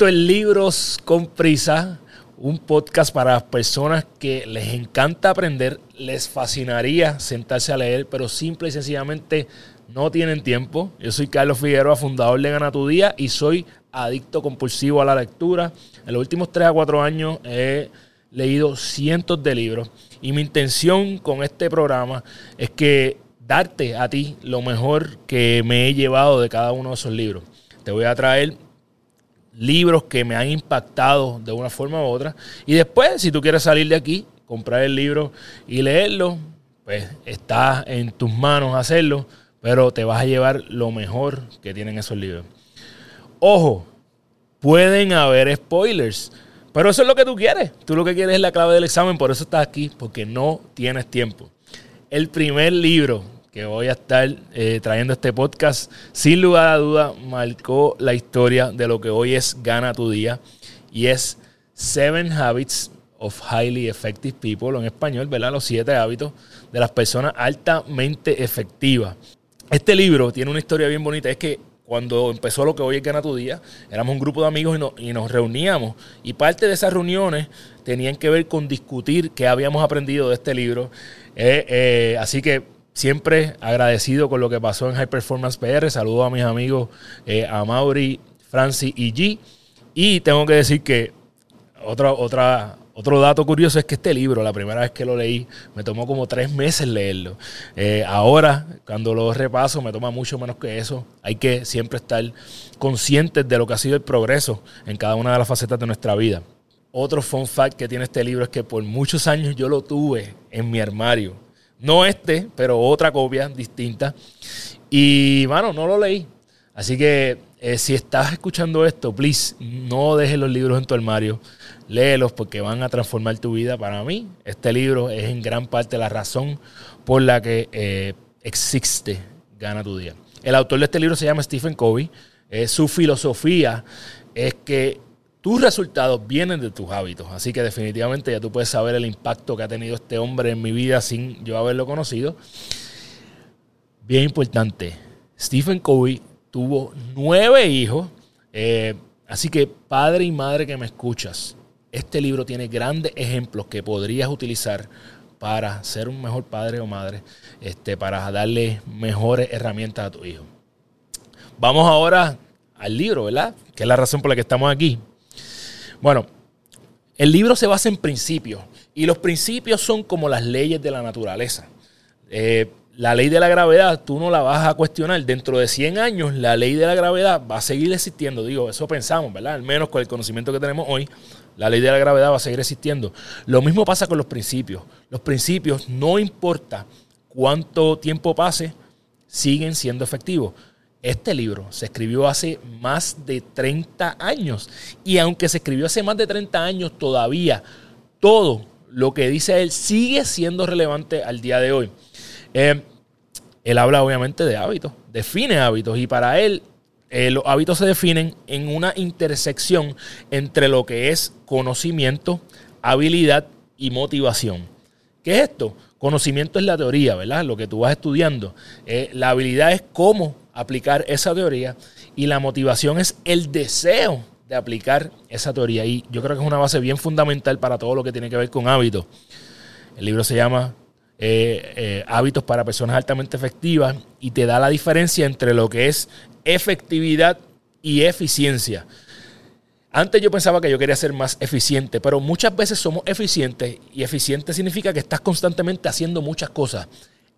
Esto es Libros con Prisa, un podcast para personas que les encanta aprender, les fascinaría sentarse a leer, pero simple y sencillamente no tienen tiempo. Yo soy Carlos Figueroa, fundador de Gana Tu Día y soy adicto compulsivo a la lectura. En los últimos 3 a 4 años he leído cientos de libros y mi intención con este programa es que darte a ti lo mejor que me he llevado de cada uno de esos libros. Te voy a traer libros que me han impactado de una forma u otra. Y después, si tú quieres salir de aquí, comprar el libro y leerlo, pues está en tus manos hacerlo, pero te vas a llevar lo mejor que tienen esos libros. Ojo, pueden haber spoilers. Pero eso es lo que tú quieres. Tú lo que quieres es la clave del examen, por eso estás aquí, porque no tienes tiempo. El primer libro que voy a estar eh, trayendo este podcast, sin lugar a duda, marcó la historia de lo que hoy es Gana tu Día. Y es Seven Habits of Highly Effective People, en español, ¿verdad? Los siete hábitos de las personas altamente efectivas. Este libro tiene una historia bien bonita. Es que cuando empezó lo que hoy es Gana tu Día, éramos un grupo de amigos y, nos reuníamos. Y parte de esas reuniones tenían que ver con discutir qué habíamos aprendido de este libro. Eh, eh, así que siempre agradecido con lo que pasó en High Performance PR. Saludo a mis amigos, eh, a Mauri, Francis y G. Y tengo que decir que otro dato curioso es que este libro, la primera vez que lo leí, me tomó como tres meses leerlo. Eh, ahora, cuando lo repaso, me toma mucho menos que eso. Hay que siempre estar conscientes de lo que ha sido el progreso en cada una de las facetas de nuestra vida. Otro fun fact que tiene este libro es que por muchos años yo lo tuve en mi armario. No este, pero otra copia distinta. Y, bueno, no lo leí. Así que eh, si estás escuchando esto, please, no dejes los libros en tu armario léelos porque van a transformar tu vida. Para mí, este libro es en gran parte la razón por la que eh, existe Gana tu Día. El autor de este libro se llama Stephen Covey. Eh, su filosofía es que tus resultados vienen de tus hábitos. Así que definitivamente ya tú puedes saber el impacto que ha tenido este hombre en mi vida sin yo haberlo conocido. Bien importante, Stephen Covey tuvo nueve hijos. Eh, así que padre y madre que me escuchas, este libro tiene grandes ejemplos que podrías utilizar para ser un mejor padre o madre, este, para darle mejores herramientas a tu hijo. Vamos ahora al libro, ¿verdad? Que es la razón por la que estamos aquí. Bueno, el libro se basa en principios y los principios son como las leyes de la naturaleza. Eh, la ley de la gravedad tú no la vas a cuestionar. Dentro de 100 años la ley de la gravedad va a seguir existiendo. Digo, eso pensamos, ¿verdad? Al menos con el conocimiento que tenemos hoy, la ley de la gravedad va a seguir existiendo. Lo mismo pasa con los principios. Los principios, no importa cuánto tiempo pase, siguen siendo efectivos. Este libro se escribió hace más de 30 años. Y aunque se escribió hace más de 30 años, todavía todo lo que dice él sigue siendo relevante al día de hoy. Eh, él habla obviamente de hábitos, define hábitos y para él eh, los hábitos se definen en una intersección entre lo que es conocimiento, habilidad y motivación. ¿Qué es esto? Conocimiento es la teoría, ¿verdad? Lo que tú vas estudiando. Eh, la habilidad es cómo aplicar esa teoría y la motivación es el deseo de aplicar esa teoría. Y yo creo que es una base bien fundamental para todo lo que tiene que ver con hábitos. El libro se llama eh, eh, hábitos para personas altamente efectivas y te da la diferencia entre lo que es efectividad y eficiencia. Antes yo pensaba que yo quería ser más eficiente, pero muchas veces somos eficientes y eficiente significa que estás constantemente haciendo muchas cosas.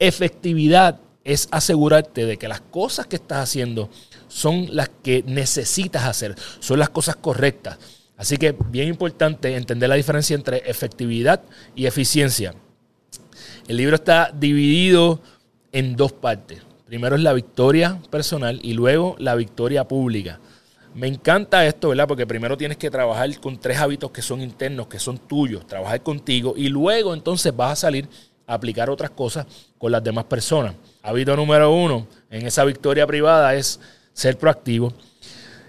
Efectividad es asegurarte de que las cosas que estás haciendo son las que necesitas hacer, son las cosas correctas. Así que bien importante entender la diferencia entre efectividad y eficiencia. El libro está dividido en dos partes. Primero es la victoria personal y luego la victoria pública. Me encanta esto, ¿verdad? Porque primero tienes que trabajar con tres hábitos que son internos, que son tuyos, trabajar contigo y luego entonces vas a salir a aplicar otras cosas con las demás personas. Hábito número uno en esa victoria privada es ser proactivo.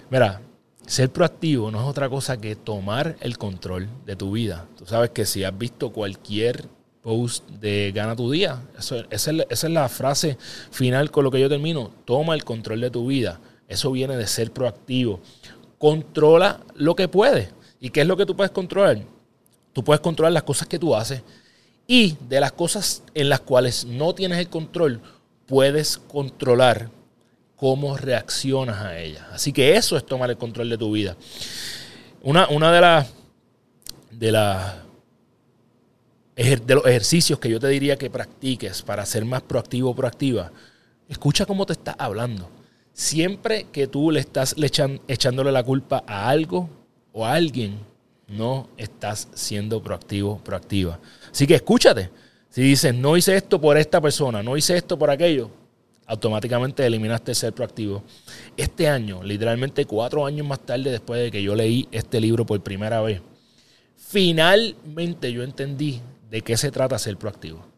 Mira, ser proactivo no es otra cosa que tomar el control de tu vida. Tú sabes que si has visto cualquier post de Gana tu día. esa, es la, frase final con lo que yo termino. Toma el control de tu vida. Eso viene de ser proactivo. controla lo que puedes. ¿Y qué es lo que tú puedes controlar? Tú puedes controlar las cosas que tú haces y de las cosas en las cuales no tienes el control, puedes controlar cómo reaccionas a ellas. Así que eso es tomar el control de tu vida. Una, una de las de, los ejercicios que yo te diría que practiques para ser más proactivo o proactiva, escucha cómo te está hablando. Siempre que tú le estás echándole la culpa a algo o a alguien, no estás siendo proactivo, proactiva. Así que escúchate. Si dices, no hice esto por esta persona, no hice esto por aquello, automáticamente eliminaste el ser proactivo. Este año, literalmente cuatro años más tarde después de que yo leí este libro por primera vez, finalmente yo entendí de qué se trata ser proactivo.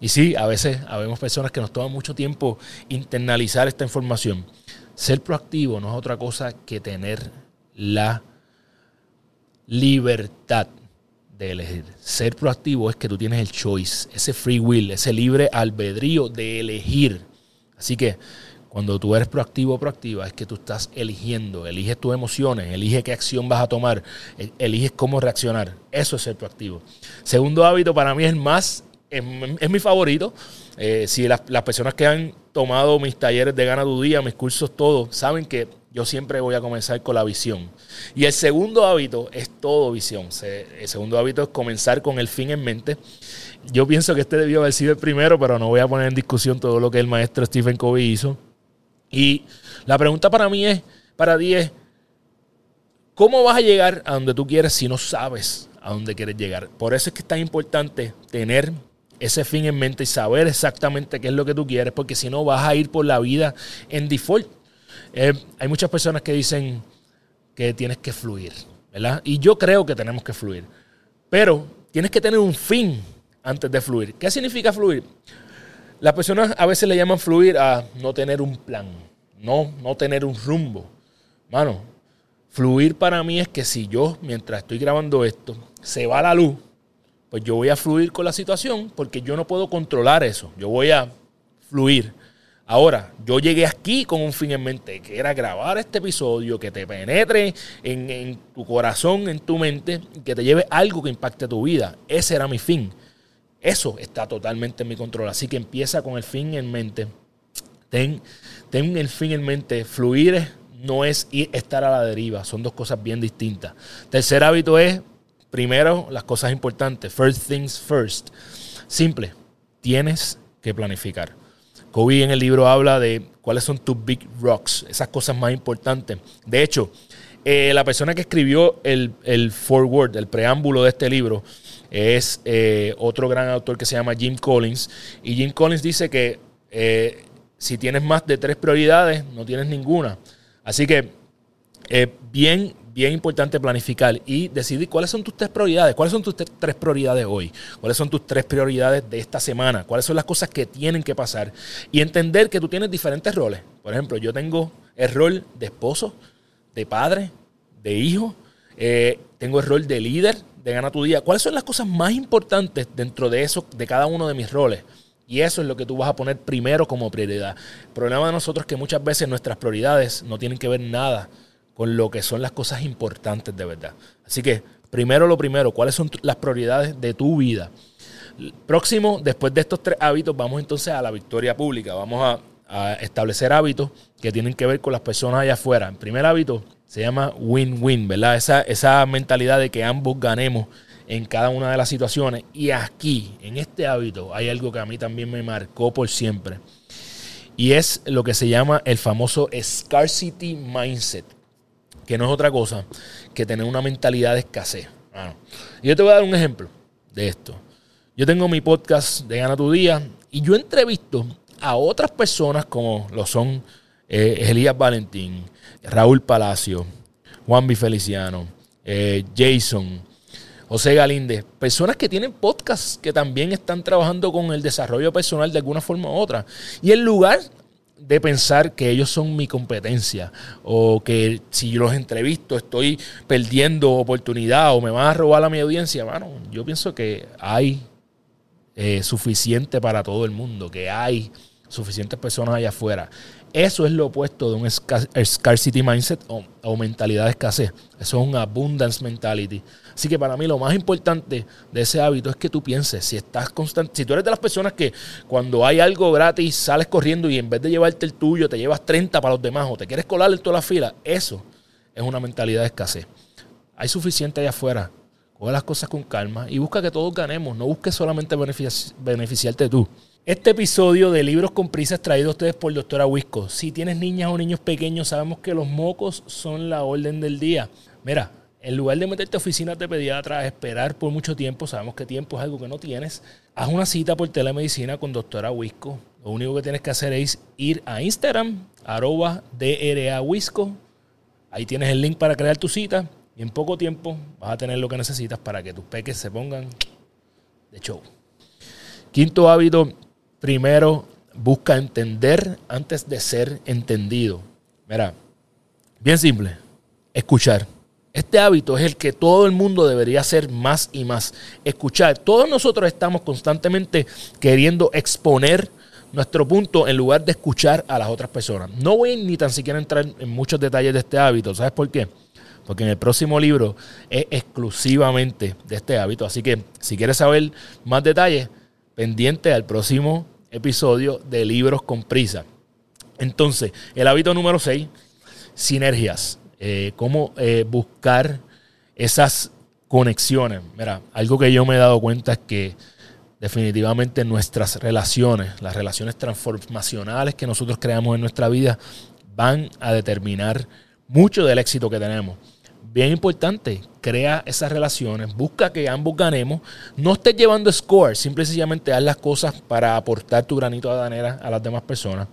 Y sí, a veces habemos personas que nos toman mucho tiempo internalizar esta información. Ser proactivo no es otra cosa que tener la libertad de elegir. Ser proactivo es que tú tienes el choice, ese free will, ese libre albedrío de elegir. Así que cuando tú eres proactivo o proactiva es que tú estás eligiendo, eliges tus emociones, eliges qué acción vas a tomar, e, eliges cómo reaccionar. Eso es ser proactivo. Segundo hábito para mí es más, es, mi favorito. Eh, si las, personas que han tomado mis talleres de Gana tu Día, mis cursos, todo, saben que yo siempre voy a comenzar con la visión. Y el segundo hábito es todo visión. El segundo hábito es comenzar con el fin en mente. Yo pienso que este debió haber sido el primero, pero no voy a poner en discusión todo lo que el maestro Stephen Covey hizo. Y la pregunta para mí es, para ti ¿cómo vas a llegar a donde tú quieres si no sabes a dónde quieres llegar? Por eso es que es tan importante tener ese fin en mente y saber exactamente qué es lo que tú quieres, porque si no vas a ir por la vida en default. Eh, hay muchas personas que dicen que tienes que fluir, ¿verdad? Y yo creo que tenemos que fluir. Pero tienes que tener un fin antes de fluir. ¿Qué significa fluir? Las personas a veces le llaman fluir a no tener un plan, no, no tener un rumbo. Mano, fluir para mí es que si yo, mientras estoy grabando esto, se va la luz, pues yo voy a fluir con la situación porque yo no puedo controlar eso. Yo voy a fluir. Ahora, yo llegué aquí con un fin en mente, que era grabar este episodio, que te penetre en, tu corazón, en tu mente, que te lleve algo que impacte tu vida. Ese era mi fin. Eso está totalmente en mi control. Así que empieza con el fin en mente. Ten, ten el fin en mente. Fluir no es ir, estar a la deriva. Son dos cosas bien distintas. Tercer hábito es, primero, las cosas importantes. First things first. Simple. Tienes que planificar. Kobe en el libro habla de cuáles son tus big rocks, esas cosas más importantes. De hecho, eh, la persona que escribió el, forward, el preámbulo de este libro, es eh, otro gran autor que se llama Jim Collins. Y Jim Collins dice que eh, si tienes más de tres prioridades, no tienes ninguna. Así que bien, bien importante planificar y decidir cuáles son tus tres prioridades, cuáles son tus tres prioridades hoy, cuáles son tus tres prioridades de esta semana, cuáles son las cosas que tienen que pasar y entender que tú tienes diferentes roles. Por ejemplo, yo tengo el rol de esposo, de padre, de hijo, eh, tengo el rol de líder, de gana tu día. ¿Cuáles son las cosas más importantes dentro de eso, de cada uno de mis roles? Y eso es lo que tú vas a poner primero como prioridad. El problema de nosotros es que muchas veces nuestras prioridades no tienen que ver nada con lo que son las cosas importantes de verdad. Así que, primero lo primero, ¿cuáles son las prioridades de tu vida? Próximo, después de estos tres hábitos, vamos entonces a la victoria pública. Vamos a, establecer hábitos que tienen que ver con las personas allá afuera. El primer hábito se llama win-win, ¿verdad? Esa, esa mentalidad de que ambos ganemos en cada una de las situaciones. Y aquí, en este hábito, hay algo que a mí también me marcó por siempre. Y es lo que se llama el famoso scarcity mindset que no es otra cosa que tener una mentalidad de escasez. Y yo te voy a dar un ejemplo de esto. Yo tengo mi podcast de Gana tu Día y yo entrevisto a otras personas como lo son eh, Elías Valentín, Raúl Palacio, Juan Bifeliciano, eh, Jason, José Galíndez, personas que tienen podcasts que también están trabajando con el desarrollo personal de alguna forma u otra. Y en lugar de pensar que ellos son mi competencia o que si yo los entrevisto estoy perdiendo oportunidad o me van a robar a mi audiencia. Bueno, yo pienso que hay eh, suficiente para todo el mundo, que hay suficientes personas allá afuera. Eso es lo opuesto de un scarcity mindset o, mentalidad de escasez. Eso es un abundance mentality. Así que para mí lo más importante de ese hábito es que tú pienses, si estás constante, si tú eres de las personas que cuando hay algo gratis sales corriendo y en vez de llevarte el tuyo te llevas 30 para los demás o te quieres colar en toda la fila, eso es una mentalidad de escasez. Hay suficiente allá afuera. Coge las cosas con calma y busca que todos ganemos. No busques solamente beneficiarte tú. Este episodio de Libros con Prisa traído a ustedes por Doctora Wisco. Si tienes niñas o niños pequeños, sabemos que los mocos son la orden del día. Mira, en lugar de meterte a oficinas de pediatra, esperar por mucho tiempo, sabemos que tiempo es algo que no tienes, haz una cita por telemedicina con Doctora Wisco. Lo único que tienes que hacer es ir a Instagram, arroba DRAWisco. Ahí tienes el link para crear tu cita y en poco tiempo vas a tener lo que necesitas para que tus peques se pongan de show. Quinto hábito, primero busca entender antes de ser entendido. Mira, bien simple, escuchar. Este hábito es el que todo el mundo debería hacer más y más. Escuchar. Todos nosotros estamos constantemente queriendo exponer nuestro punto en lugar de escuchar a las otras personas. No voy ni tan siquiera entrar en muchos detalles de este hábito. ¿Sabes por qué? Porque en el próximo libro es exclusivamente de este hábito. Así que si quieres saber más detalles, pendiente al próximo episodio de Libros con Prisa. Entonces, el hábito número 6, sinergias. Eh, cómo eh, buscar esas conexiones. Mira, algo que yo me he dado cuenta es que definitivamente nuestras relaciones, las relaciones transformacionales que nosotros creamos en nuestra vida, van a determinar mucho del éxito que tenemos bien importante, crea esas relaciones, busca que ambos ganemos, no estés llevando score, simple y sencillamente haz las cosas para aportar tu granito de danera a las demás personas.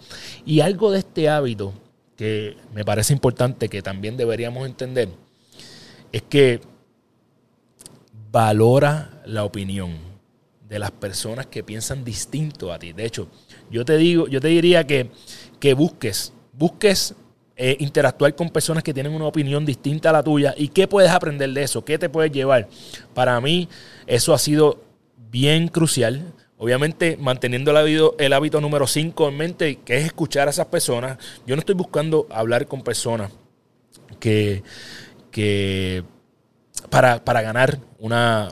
Y algo de este hábito que me parece importante que también deberíamos entender es que valora la opinión de las personas que piensan distinto a ti. De hecho, yo te digo, yo te diría que, que busques, busques eh, interactuar con personas que tienen una opinión distinta a la tuya y qué puedes aprender de eso, qué te puedes llevar. Para mí eso ha sido bien crucial. Obviamente manteniendo el hábito, número 5 en mente, que es escuchar a esas personas. Yo no estoy buscando hablar con personas que, que para, ganar una,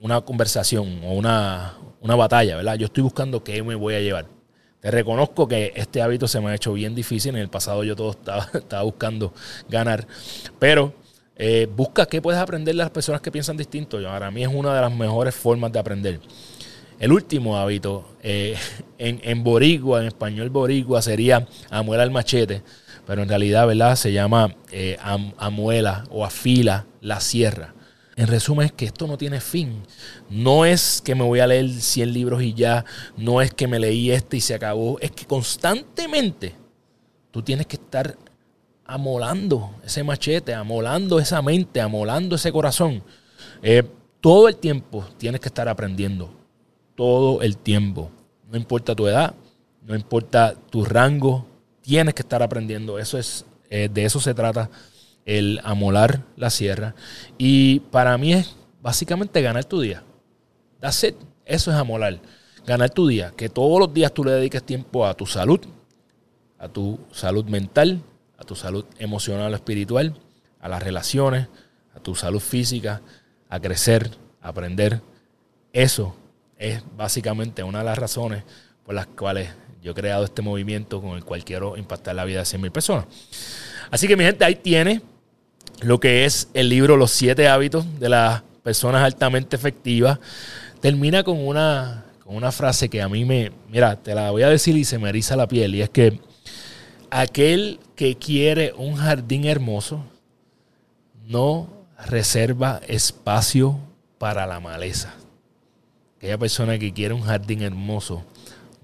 una conversación o una, una batalla, ¿verdad? Yo estoy buscando qué me voy a llevar. Te reconozco que este hábito se me ha hecho bien difícil. En el pasado yo todo estaba, buscando ganar. Pero eh, busca qué puedes aprender de las personas que piensan distinto. Para mí es una de las mejores formas de aprender. El último hábito, eh, en, en, boricua, en español boricua, sería amuela el machete. Pero en realidad, ¿verdad? Se llama eh, amuela o afila la sierra. En resumen, es que esto no tiene fin. No es que me voy a leer 100 libros y ya, no es que me leí este y se acabó, es que constantemente tú tienes que estar amolando ese machete, amolando esa mente, amolando ese corazón. Eh, todo el tiempo tienes que estar aprendiendo. Todo el tiempo. No importa tu edad, no importa tu rango, tienes que estar aprendiendo. Eso es, eh, de eso se trata el amolar la sierra. Y para mí es básicamente ganar tu día. That's it. Eso es amolar. Ganar tu día. Que todos los días tú le dediques tiempo a tu salud, a tu salud mental, a tu salud emocional o espiritual, a las relaciones, a tu salud física, a crecer, a aprender. Eso es básicamente una de las razones por las cuales yo he creado este movimiento con el cual quiero impactar la vida de 100.000 personas. Así que mi gente, ahí tiene lo que es el libro Los siete hábitos de las personas altamente efectivas. Termina con una, con una frase que a mí me, mira, te la voy a decir y se me eriza la piel, y es que aquel que quiere un jardín hermoso no reserva espacio para la maleza. Aquella persona que quiere un jardín hermoso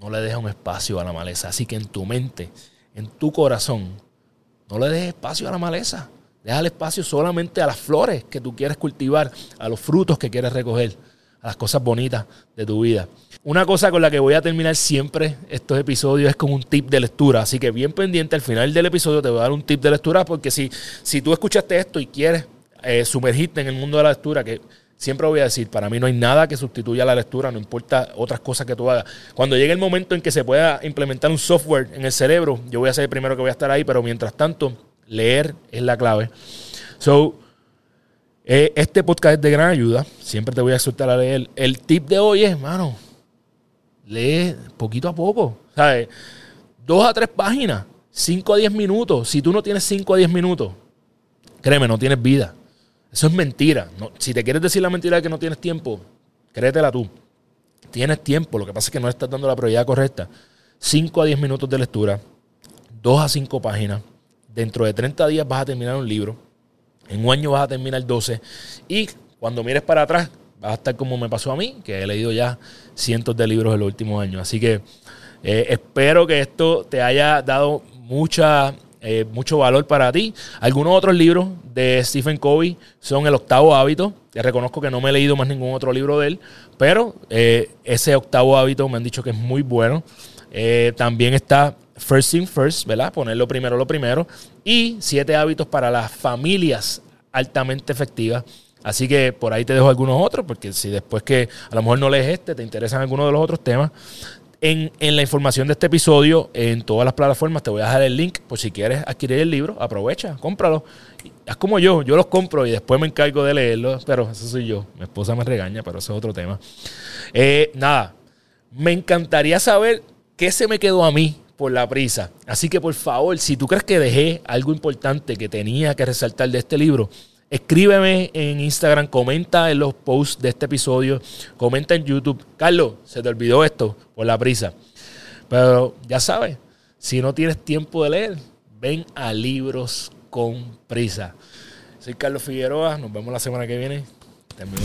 no le deja un espacio a la maleza. Así que en tu mente, en tu corazón, no le dejes espacio a la maleza. Deja el espacio solamente a las flores que tú quieres cultivar, a los frutos que quieres recoger, a las cosas bonitas de tu vida. Una cosa con la que voy a terminar siempre estos episodios es con un tip de lectura. Así que bien pendiente, al final del episodio te voy a dar un tip de lectura porque si, si tú escuchaste esto y quieres eh, sumergirte en el mundo de la lectura, que, siempre voy a decir, para mí no hay nada que sustituya la lectura, no importa otras cosas que tú hagas. Cuando llegue el momento en que se pueda implementar un software en el cerebro, yo voy a ser el primero que voy a estar ahí, pero mientras tanto, leer es la clave. So, eh, este podcast es de gran ayuda. Siempre te voy a exhortar a leer. El tip de hoy es, hermano, lee poquito a poco. ¿Sabes? Dos a tres páginas, cinco a diez minutos. Si tú no tienes cinco a diez minutos, créeme, no tienes vida. Eso es mentira. si te quieres decir la mentira de que no tienes tiempo, créetela tú. Tienes tiempo, lo que pasa es que no estás dando la prioridad correcta. 5 a 10 minutos de lectura, 2 a 5 páginas. Dentro de 30 días vas a terminar un libro. En un año vas a terminar 12. Y cuando mires para atrás, vas a estar como me pasó a mí, que he leído ya cientos de libros en los últimos años. Así que eh, espero que esto te haya dado mucha eh, mucho valor para ti. Algunos otros libros de Stephen Covey son El octavo hábito. Te reconozco que no me he leído más ningún otro libro de él, pero eh, ese octavo hábito me han dicho que es muy bueno. También está First Thing First, ¿verdad? Ponerlo primero lo primero. Y siete hábitos para las familias altamente efectivas. Así que por ahí te dejo algunos otros, porque si después que a lo mejor no lees este, te interesan algunos de los otros temas, en, la información de este episodio, en todas las plataformas, te voy a dejar el link por si quieres adquirir el libro. Aprovecha, cómpralo. Es como yo, yo los compro y después me encargo de leerlos, pero eso soy yo. Mi esposa me regaña, pero eso es otro tema. Eh, nada, me encantaría saber qué se me quedó a mí por la prisa. Así que por favor, si tú crees que dejé algo importante que tenía que resaltar de este libro, Escríbeme en Instagram, comenta en los posts de este episodio, comenta en YouTube. Carlos, se te olvidó esto por la prisa. Pero ya sabes, si no tienes tiempo de leer, ven a libros con prisa. Soy Carlos Figueroa, nos vemos la semana que viene. Termino